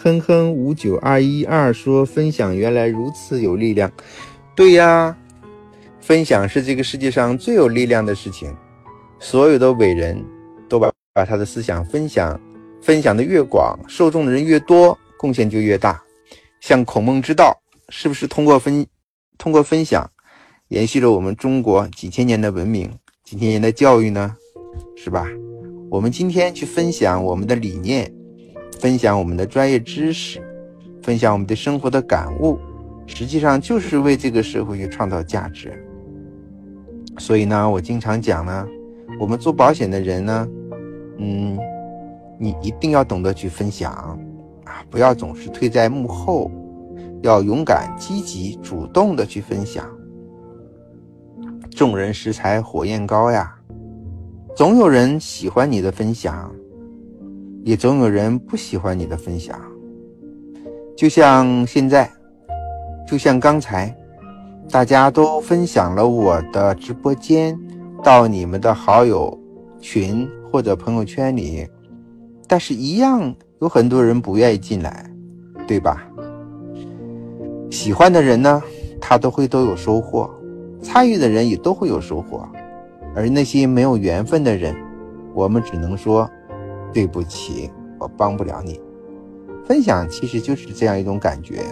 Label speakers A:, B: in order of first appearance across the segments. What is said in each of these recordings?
A: 哼哼五九二一二说分享原来如此有力量。对呀，分享是这个世界上最有力量的事情。所有的伟人都把把他的思想分享，分享的越广，受众的人越多，贡献就越大。像孔孟之道，是不是通过分通过分享，延续了我们中国几千年的文明、几千年的教育呢？是吧？我们今天去分享我们的理念，分享我们的专业知识，分享我们对生活的感悟，实际上就是为这个社会去创造价值。所以呢，我经常讲呢。我们做保险的人呢，嗯，你一定要懂得去分享啊，不要总是退在幕后，要勇敢、积极、主动的去分享。众人拾柴火焰高呀，总有人喜欢你的分享，也总有人不喜欢你的分享。就像现在，就像刚才，大家都分享了我的直播间。到你们的好友群或者朋友圈里，但是一样有很多人不愿意进来，对吧？喜欢的人呢，他都会都有收获；参与的人也都会有收获。而那些没有缘分的人，我们只能说对不起，我帮不了你。分享其实就是这样一种感觉，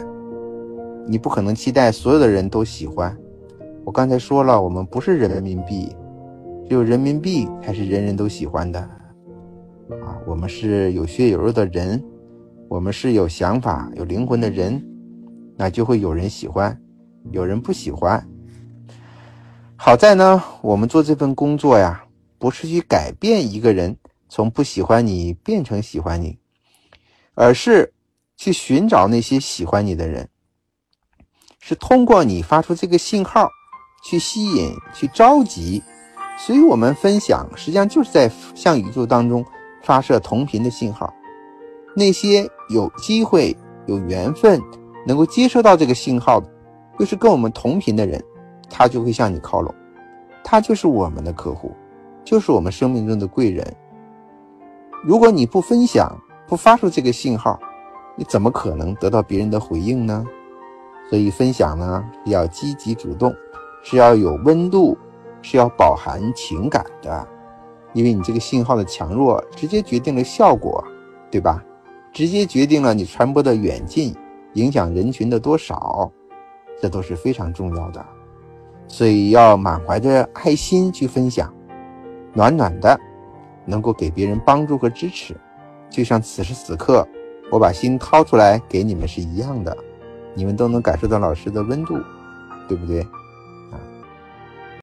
A: 你不可能期待所有的人都喜欢。我刚才说了，我们不是人民币。只有人民币才是人人都喜欢的，啊，我们是有血有肉的人，我们是有想法、有灵魂的人，那就会有人喜欢，有人不喜欢。好在呢，我们做这份工作呀，不是去改变一个人从不喜欢你变成喜欢你，而是去寻找那些喜欢你的人，是通过你发出这个信号，去吸引、去召集。所以，我们分享实际上就是在向宇宙当中发射同频的信号。那些有机会、有缘分能够接收到这个信号，又是跟我们同频的人，他就会向你靠拢。他就是我们的客户，就是我们生命中的贵人。如果你不分享、不发出这个信号，你怎么可能得到别人的回应呢？所以，分享呢要积极主动，是要有温度。是要饱含情感的，因为你这个信号的强弱，直接决定了效果，对吧？直接决定了你传播的远近，影响人群的多少，这都是非常重要的。所以要满怀着爱心去分享，暖暖的，能够给别人帮助和支持。就像此时此刻，我把心掏出来给你们是一样的，你们都能感受到老师的温度，对不对？